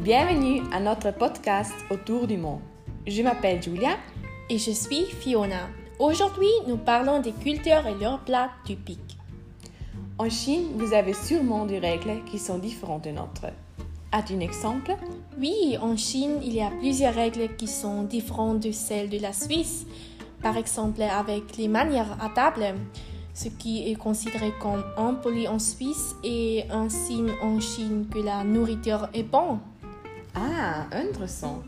Bienvenue à notre podcast Autour du monde. Je m'appelle Julia. Et je suis Fiona. Aujourd'hui, nous parlons des cultures et leurs plats typiques. En Chine, vous avez sûrement des règles qui sont différentes de nôtres. As-tu un exemple? Oui, en Chine, il y a plusieurs règles qui sont différentes de celles de la Suisse. Par exemple, avec les manières à table, ce qui est considéré comme impoli en Suisse et un signe en Chine que la nourriture est bonne. Ah, intéressant.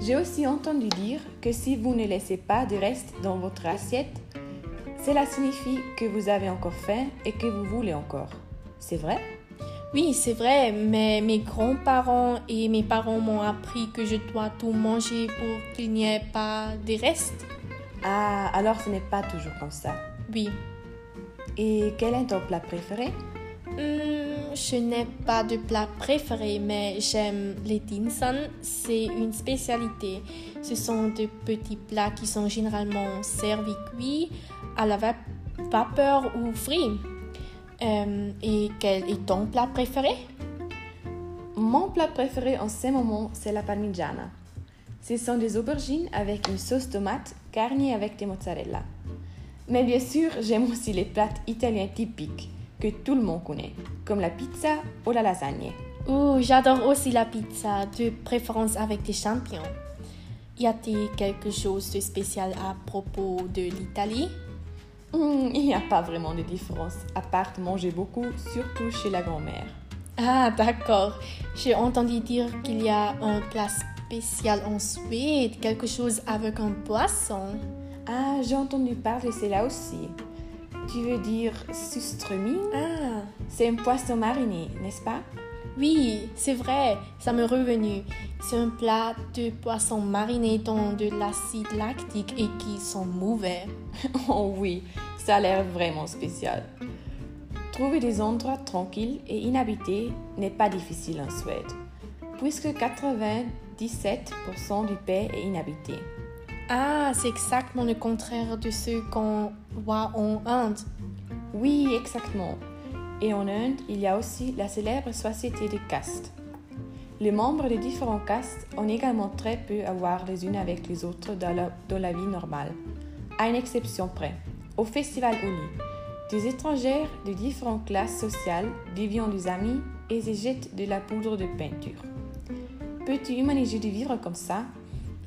J'ai aussi entendu dire que si vous ne laissez pas de reste dans votre assiette, cela signifie que vous avez encore faim et que vous voulez encore. C'est vrai? Oui, c'est vrai, mais mes grands-parents et mes parents m'ont appris que je dois tout manger pour qu'il n'y ait pas de restes. Ah, alors ce n'est pas toujours comme ça. Oui. Et quel est ton plat préféré? Hmm, je n'ai pas de plat préféré, mais j'aime les dim sum. C'est une spécialité. Ce sont de petits plats qui sont généralement servis cuits à la va- vapeur ou frits. Euh, et quel est ton plat préféré? Mon plat préféré en ce moment, c'est la parmigiana. Ce sont des aubergines avec une sauce tomate garnie avec des mozzarella. Mais bien sûr, j'aime aussi les plats italiens typiques que tout le monde connaît, comme la pizza ou la lasagne. Oh, j'adore aussi la pizza, de préférence avec des champignons. Y a-t-il quelque chose de spécial à propos de l'Italie? Hmm, il n'y a pas vraiment de différence, à part manger beaucoup, surtout chez la grand-mère. Ah, d'accord. J'ai entendu dire qu'il y a un plat spécial en Suède, quelque chose avec un poisson. Ah, j'ai entendu parler de cela aussi. Tu veux dire sustremi? Ah, C'est un poisson mariné, n'est-ce pas? Oui, c'est vrai, ça m'est revenu. C'est un plat de poisson mariné dans de l'acide lactique et qui sont mauvais. Oh oui, ça a l'air vraiment spécial. Trouver des endroits tranquilles et inhabités n'est pas difficile en Suède, puisque 97% du pays est inhabité. Ah, c'est exactement le contraire de ce qu'on en Inde. Oui, exactement. Et en Inde, il y a aussi la célèbre société de castes. Les membres des différents castes ont également très peu à voir les unes avec les autres dans la, vie normale. À une exception près, au festival Oli, des étrangères de différentes classes sociales deviennent des amis et se jettent de la poudre de peinture. Peux-tu imaginer de vivre comme ça?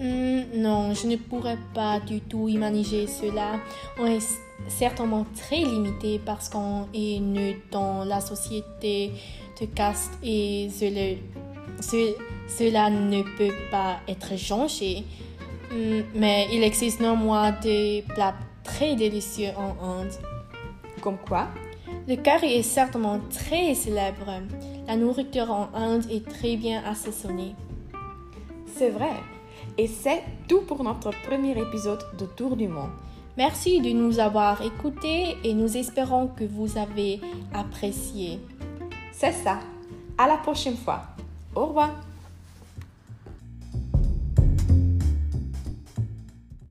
Hmm, non, je ne pourrais pas du tout imaginer cela. On est certainement très limité parce qu'on est né dans la société de caste et cela, ce- cela ne peut pas être changé. Hmm, mais il existe néanmoins des plats très délicieux en Inde. Comme quoi? Le curry est certainement très célèbre. La nourriture en Inde est très bien assaisonnée. C'est vrai. Et c'est tout pour notre premier épisode de Tour du Monde. Merci de nous avoir écoutés et nous espérons que vous avez apprécié. C'est ça. À la prochaine fois. Au revoir.